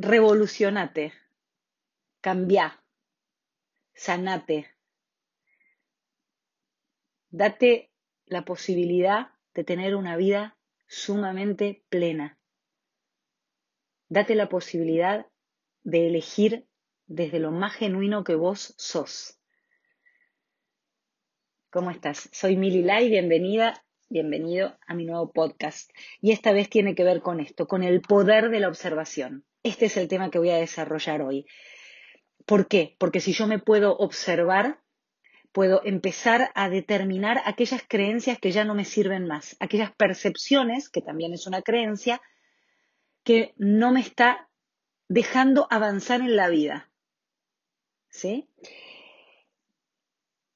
revolucionate, cambia, sanate, date la posibilidad de tener una vida sumamente plena. Date la posibilidad de elegir desde lo más genuino que vos sos. ¿Cómo estás? Soy Mili Lai, bienvenida, bienvenido a mi nuevo podcast. Y esta vez tiene que ver con esto, con el poder de la observación. Este es el tema que voy a desarrollar hoy. ¿Por qué? Porque si yo me puedo observar, puedo empezar a determinar aquellas creencias que ya no me sirven más, aquellas percepciones, que también es una creencia, que no me está dejando avanzar en la vida. ¿Sí?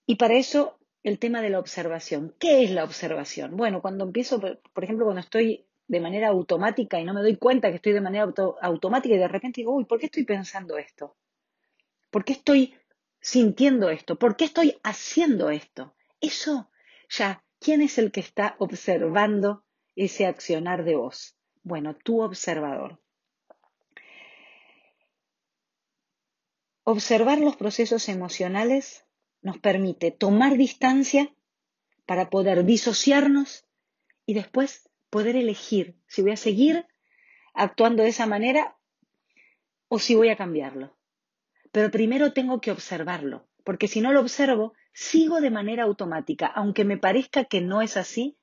Y para eso el tema de la observación. ¿Qué es la observación? Bueno, cuando empiezo, por ejemplo, cuando estoy de manera automática y no me doy cuenta que estoy de manera automática y de repente digo, uy, ¿por qué estoy pensando esto? ¿Por qué estoy sintiendo esto? ¿Por qué estoy haciendo esto? Eso ya, ¿quién es el que está observando ese accionar de vos? Bueno, tu observador. Observar los procesos emocionales nos permite tomar distancia para poder disociarnos y después poder elegir si voy a seguir actuando de esa manera o si voy a cambiarlo. Pero primero tengo que observarlo, porque si no lo observo, sigo de manera automática, aunque me parezca que no es así.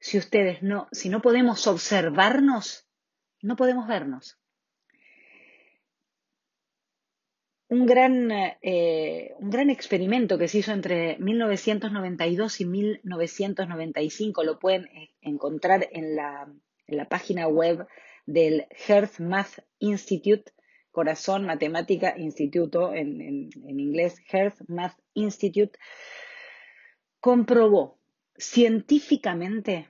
Si ustedes no, si no podemos observarnos, no podemos vernos. Un gran, eh, un gran experimento que se hizo entre 1992 y 1995. Lo pueden eh, encontrar en la, en la página web del Health Math Institute, Corazón Matemática Instituto, en, en, en inglés Health Math Institute, comprobó científicamente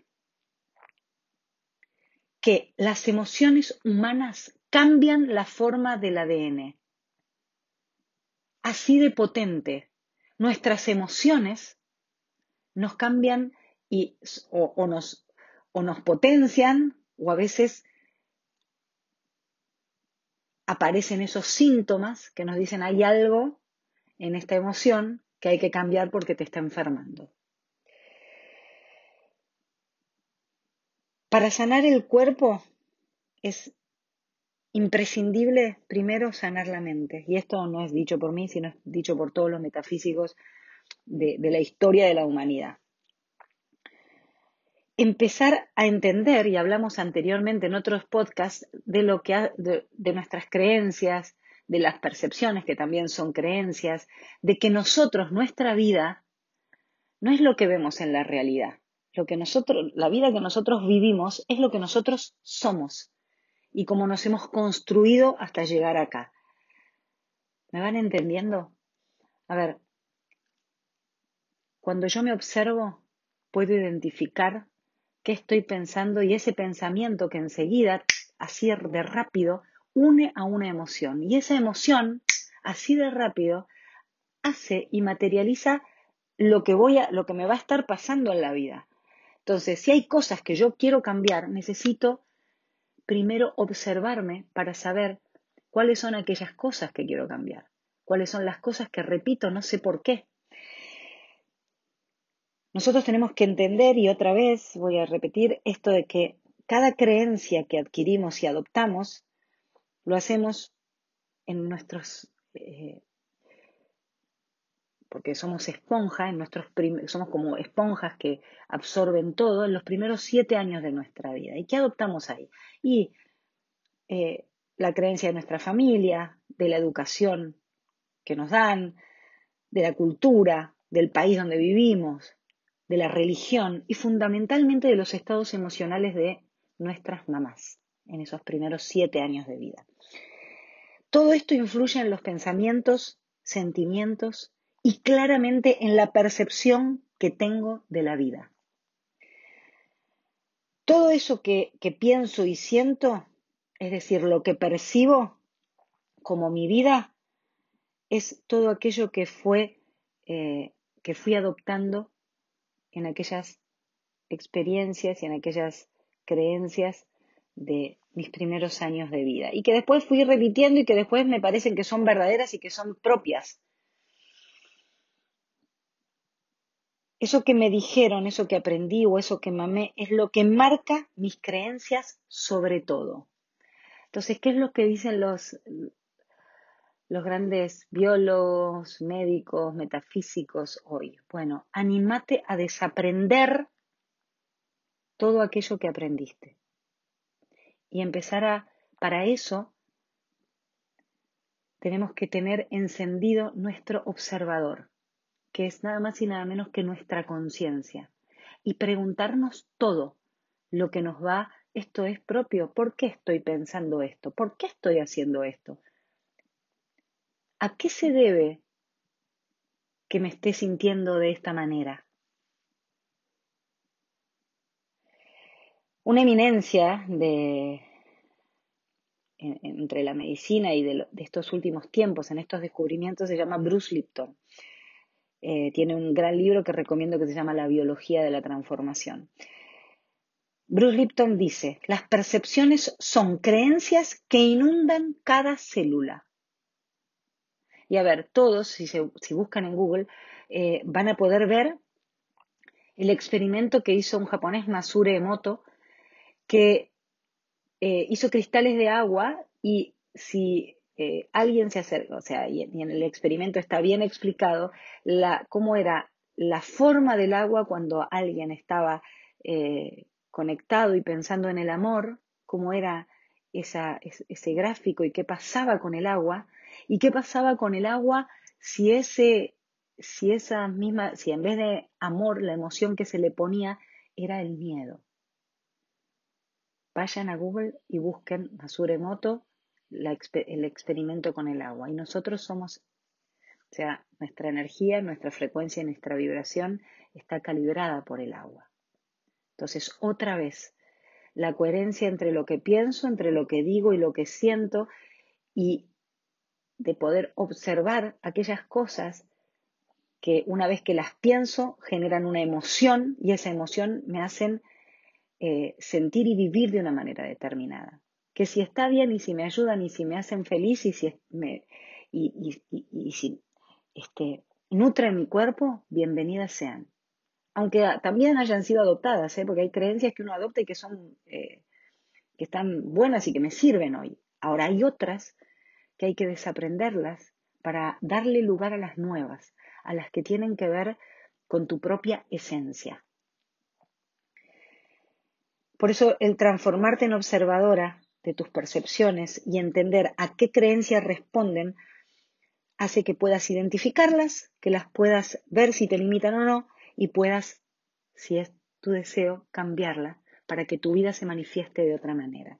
que las emociones humanas cambian la forma del ADN así de potente. Nuestras emociones nos cambian y, o, nos, o nos potencian o a veces aparecen esos síntomas que nos dicen hay algo en esta emoción que hay que cambiar porque te está enfermando. Para sanar el cuerpo es imprescindible primero sanar la mente. Y esto no es dicho por mí, sino es dicho por todos los metafísicos de, la historia de la humanidad. Empezar a entender, y hablamos anteriormente en otros podcasts, de lo que de nuestras creencias, de las percepciones que también son creencias, de que nosotros, nuestra vida, no es lo que vemos en la realidad. Lo que nosotros, la vida que nosotros vivimos es lo que nosotros somos y cómo nos hemos construido hasta llegar acá. ¿Me van entendiendo? A ver, cuando yo me observo, puedo identificar qué estoy pensando y ese pensamiento que enseguida, así de rápido, une a una emoción. Y esa emoción, así de rápido, hace y materializa lo que voy a, lo que me va a estar pasando en la vida. Entonces, si hay cosas que yo quiero cambiar, necesito primero observarme para saber cuáles son aquellas cosas que quiero cambiar, cuáles son las cosas que repito, no sé por qué. Nosotros tenemos que entender, y otra vez voy a repetir esto de que cada creencia que adquirimos y adoptamos, lo hacemos en nuestros eh, porque somos esponja, en nuestros somos como esponjas que absorben todo en los primeros siete años de nuestra vida. ¿Y qué adoptamos ahí? Y eh, la creencia de nuestra familia, de la educación que nos dan, de la cultura, del país donde vivimos, de la religión y fundamentalmente de los estados emocionales de nuestras mamás en esos primeros siete años de vida. Todo esto influye en los pensamientos, sentimientos y claramente en la percepción que tengo de la vida. Todo eso que, pienso y siento, es decir, lo que percibo como mi vida, es todo aquello que fue eh, que fui adoptando en aquellas experiencias y en aquellas creencias de mis primeros años de vida y que después fui repitiendo y que después me parecen que son verdaderas y que son propias. Eso que me dijeron, eso que aprendí o eso que mamé es lo que marca mis creencias sobre todo. Entonces, ¿qué es lo que dicen los, los grandes biólogos, médicos, metafísicos hoy? Bueno, animate a desaprender todo aquello que aprendiste y empezar a, para eso, tenemos que tener encendido nuestro observador, que es nada más y nada menos que nuestra conciencia, y preguntarnos todo lo que nos va, esto es propio, ¿por qué estoy pensando esto? ¿Por qué estoy haciendo esto? ¿A qué se debe que me esté sintiendo de esta manera? Una eminencia de, entre la medicina y de, estos últimos tiempos, en estos descubrimientos, se llama Bruce Lipton. Eh, tiene un gran libro que recomiendo que se llama La biología de la transformación. Bruce Lipton dice, las percepciones son creencias que inundan cada célula. Y a ver, todos, si, buscan en Google, eh, van a poder ver el experimento que hizo un japonés, Masure Emoto, que eh, hizo cristales de agua y si eh, alguien se acerca, o sea, y, en el experimento está bien explicado la, cómo era la forma del agua cuando alguien estaba eh, conectado y pensando en el amor, cómo era esa, ese gráfico y qué pasaba con el agua, y qué pasaba con el agua si ese, si esa misma, si en vez de amor, la emoción que se le ponía era el miedo. Vayan a Google y busquen El experimento con el agua. Y nosotros somos, o sea, nuestra energía, nuestra frecuencia, nuestra vibración está calibrada por el agua. Entonces, otra vez, la coherencia entre lo que pienso, entre lo que digo y lo que siento, y de poder observar aquellas cosas que una vez que las pienso generan una emoción y esa emoción me hacen eh, sentir y vivir de una manera determinada. Que si está bien y si me ayudan y si me hacen feliz y si, me, y, si este, nutren mi cuerpo, bienvenidas sean. Aunque también hayan sido adoptadas, ¿eh? porque hay creencias que uno adopta y que son eh, que están buenas y que me sirven hoy. Ahora hay otras que hay que desaprenderlas para darle lugar a las nuevas, a las que tienen que ver con tu propia esencia. Por eso el transformarte en observadora de tus percepciones y entender a qué creencias responden hace que puedas identificarlas, que las puedas ver si te limitan o no y puedas, si es tu deseo, cambiarla para que tu vida se manifieste de otra manera.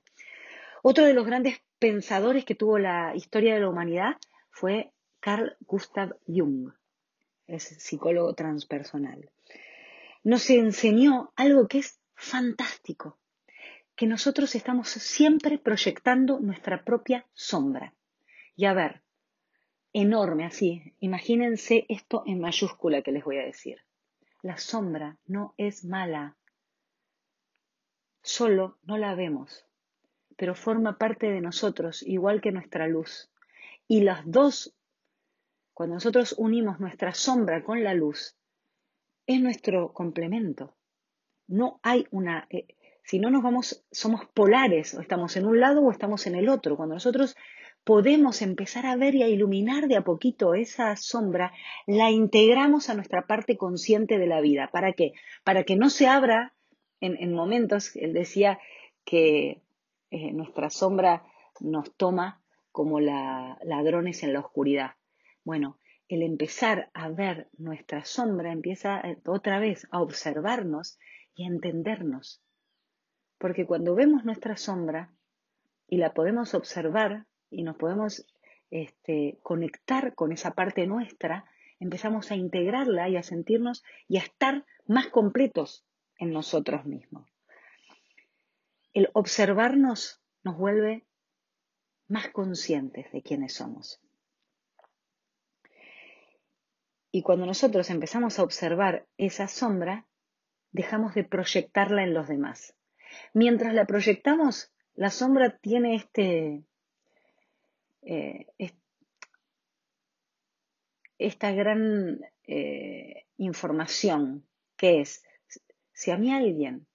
Otro de los grandes pensadores que tuvo la historia de la humanidad fue Carl Gustav Jung, es psicólogo transpersonal. Nos enseñó algo que es fantástico, que nosotros estamos siempre proyectando nuestra propia sombra. Y a ver, enorme así, imagínense esto en mayúscula que les voy a decir. La sombra no es mala, solo no la vemos, pero forma parte de nosotros igual que nuestra luz. Y las dos, cuando nosotros unimos nuestra sombra con la luz, es nuestro complemento. No hay una... Eh, si no nos vamos, somos polares, o estamos en un lado o estamos en el otro. Cuando nosotros podemos empezar a ver y a iluminar de a poquito esa sombra, la integramos a nuestra parte consciente de la vida. ¿Para qué? Para que no se abra en, momentos, él decía que eh, nuestra sombra nos toma como ladrones en la oscuridad. Bueno, el empezar a ver nuestra sombra empieza eh, otra vez a observarnos y a entendernos. Porque cuando vemos nuestra sombra y la podemos observar y nos podemos este, conectar con esa parte nuestra, empezamos a integrarla y a sentirnos y a estar más completos en nosotros mismos. El observarnos nos vuelve más conscientes de quiénes somos. Y cuando nosotros empezamos a observar esa sombra, dejamos de proyectarla en los demás. Mientras la proyectamos, la sombra tiene este, eh, esta gran eh, información que es, si a mí alguien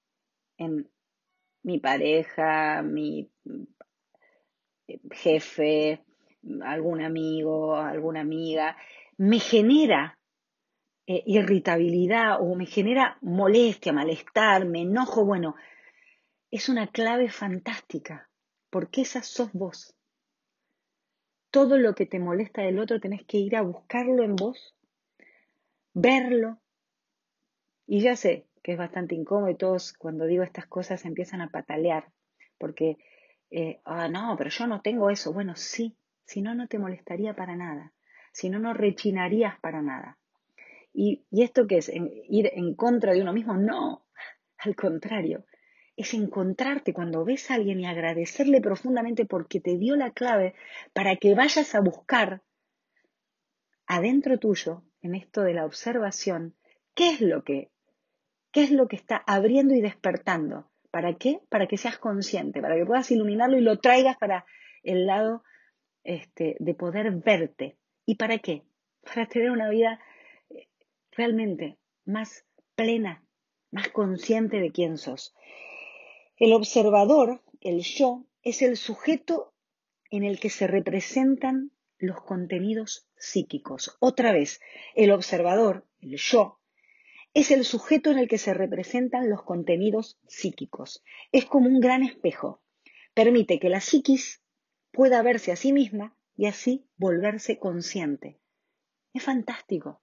en mi pareja, mi eh, jefe, algún amigo, alguna amiga, me genera irritabilidad o me genera molestia, malestar, me enojo, bueno, es una clave fantástica, porque esa sos vos. Todo lo que te molesta del otro tenés que ir a buscarlo en vos, verlo. Y ya sé que es bastante incómodo y todos cuando digo estas cosas empiezan a patalear, porque, eh, ah, no, pero yo no tengo eso. Bueno, sí, si no, no te molestaría para nada, si no, no rechinarías para nada. ¿Y, esto qué es? ¿Ir en contra de uno mismo? No, al contrario, es encontrarte cuando ves a alguien y agradecerle profundamente porque te dio la clave para que vayas a buscar adentro tuyo, en esto de la observación, qué es lo que, qué es lo que está abriendo y despertando. ¿Para qué? Para que seas consciente, para que puedas iluminarlo y lo traigas para el lado este, de poder verte. ¿Y para qué? Para tener una vida eh, realmente más plena, más consciente de quién sos. El observador, el yo, es el sujeto en el que se representan los contenidos psíquicos. Otra vez, el observador, el yo, es el sujeto en el que se representan los contenidos psíquicos. Es como un gran espejo. Permite que la psiquis pueda verse a sí misma y así volverse consciente. Es fantástico.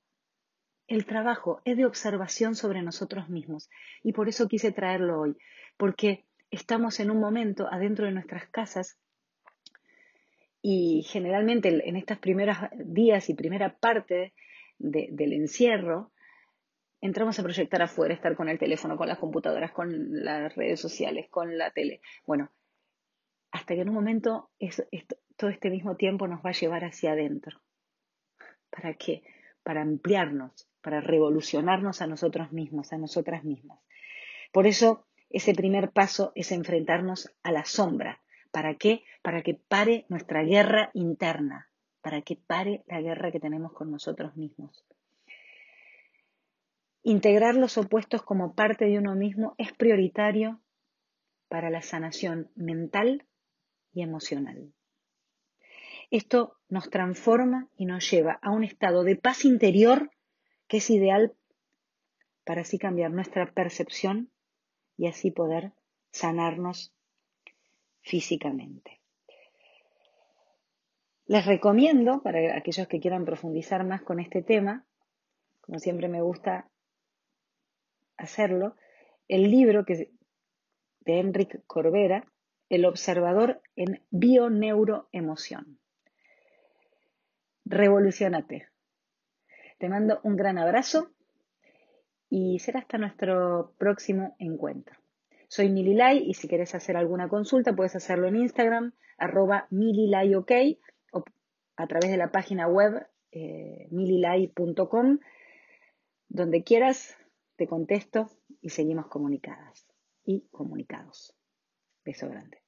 El trabajo es de observación sobre nosotros mismos y por eso quise traerlo hoy, porque estamos en un momento adentro de nuestras casas y generalmente en estos primeros días y primera parte del encierro, entramos a proyectar afuera, estar con el teléfono, con las computadoras, con las redes sociales, con la tele. Bueno, hasta que en un momento todo este mismo tiempo nos va a llevar hacia adentro. ¿Para qué? Para ampliarnos, para revolucionarnos a nosotros mismos, a nosotras mismas. Por eso ese primer paso es enfrentarnos a la sombra. ¿Para qué? Para que pare nuestra guerra interna, para que pare la guerra que tenemos con nosotros mismos. Integrar los opuestos como parte de uno mismo es prioritario para la sanación mental y emocional. Esto nos transforma y nos lleva a un estado de paz interior que es ideal para así cambiar nuestra percepción y así poder sanarnos físicamente. Les recomiendo, para aquellos que quieran profundizar más con este tema, como siempre me gusta hacerlo, el libro que, de Enric Corbera, El observador en bioneuroemoción. Revolucionate. Te mando un gran abrazo y será hasta nuestro próximo encuentro. Soy Mililay y si quieres hacer alguna consulta puedes hacerlo en Instagram, arroba mililayok o a través de la página web eh, mililay.com. Donde quieras, te contesto y seguimos comunicadas y comunicados. Beso grande.